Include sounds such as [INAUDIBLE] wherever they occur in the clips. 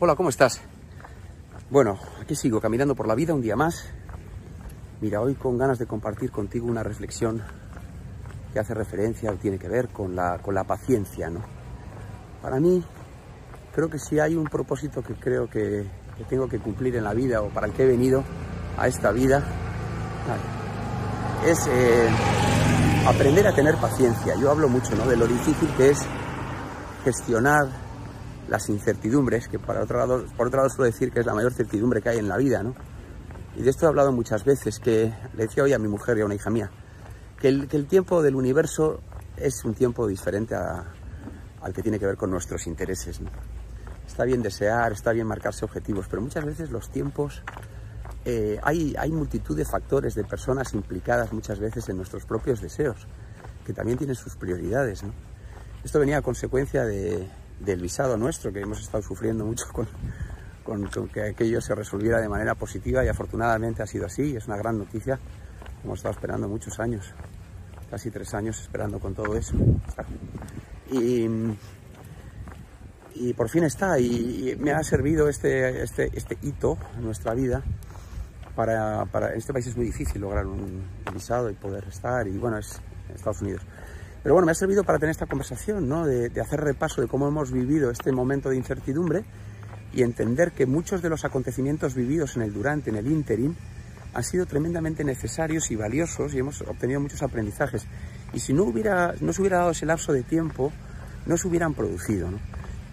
Hola, ¿cómo estás? Bueno, aquí sigo caminando por la vida un día más. Mira, hoy con ganas de compartir contigo una reflexión que hace referencia o tiene que ver con la, con la paciencia, ¿no? Para mí, creo que si hay un propósito que creo que, tengo que cumplir en la vida o para el que he venido a esta vida, es eh, aprender a tener paciencia. Yo hablo mucho ¿no? de lo difícil que es gestionar las incertidumbres, que por otro lado, por otro lado suelo decir que es la mayor certidumbre que hay en la vida, ¿no? Y de esto he hablado muchas veces, que le decía hoy a mi mujer y a una hija mía, que el, que el tiempo del universo es un tiempo diferente a, al que tiene que ver con nuestros intereses. ¿no? Está bien desear, está bien marcarse objetivos, pero muchas veces los tiempos, eh, hay, hay multitud de factores, de personas implicadas muchas veces en nuestros propios deseos, que también tienen sus prioridades. ¿no? Esto venía a consecuencia de, del visado nuestro, que hemos estado sufriendo mucho con, con, que aquello se resolviera de manera positiva y afortunadamente ha sido así, es una gran noticia. Hemos estado esperando muchos años, casi tres años esperando con todo eso. Y, y por fin está, y, y, me ha servido este, este, este hito en nuestra vida. Para, para, en este país es muy difícil lograr un visado y poder estar, y bueno, es Estados Unidos. Pero bueno, me ha servido para tener esta conversación, ¿no? de, de hacer repaso de cómo hemos vivido este momento de incertidumbre y entender que muchos de los acontecimientos vividos en el durante, en el interim, han sido tremendamente necesarios y valiosos y hemos obtenido muchos aprendizajes. Y si no, hubiera, no se hubiera dado ese lapso de tiempo, no se hubieran producido. ¿no?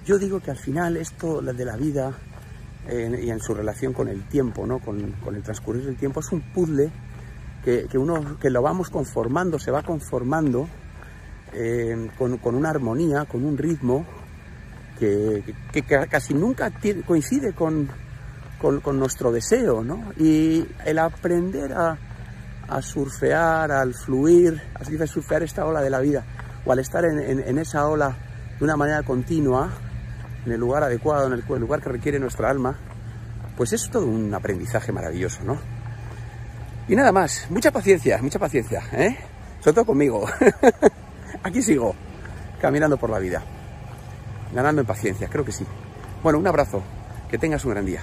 Yo digo que al final esto de la vida eh, y en su relación con el tiempo, ¿no? con, con el transcurrir del tiempo, es un puzzle que, que, uno, que lo vamos conformando, se va conformando eh, con, con, una armonía, con un ritmo que, que, que casi nunca coincide con, con, con, nuestro deseo, ¿no? Y el aprender a, a surfear, al fluir, que surfear esta ola de la vida, o al estar en, en, en, esa ola de una manera continua, en el lugar adecuado, en el, el lugar que requiere nuestra alma, pues es todo un aprendizaje maravilloso, ¿no? Y nada más, mucha paciencia, mucha paciencia, ¿eh? Sobre todo conmigo. [LAUGHS] Aquí sigo, caminando por la vida, ganando en paciencia, creo que sí. Bueno, un abrazo, que tengas un gran día.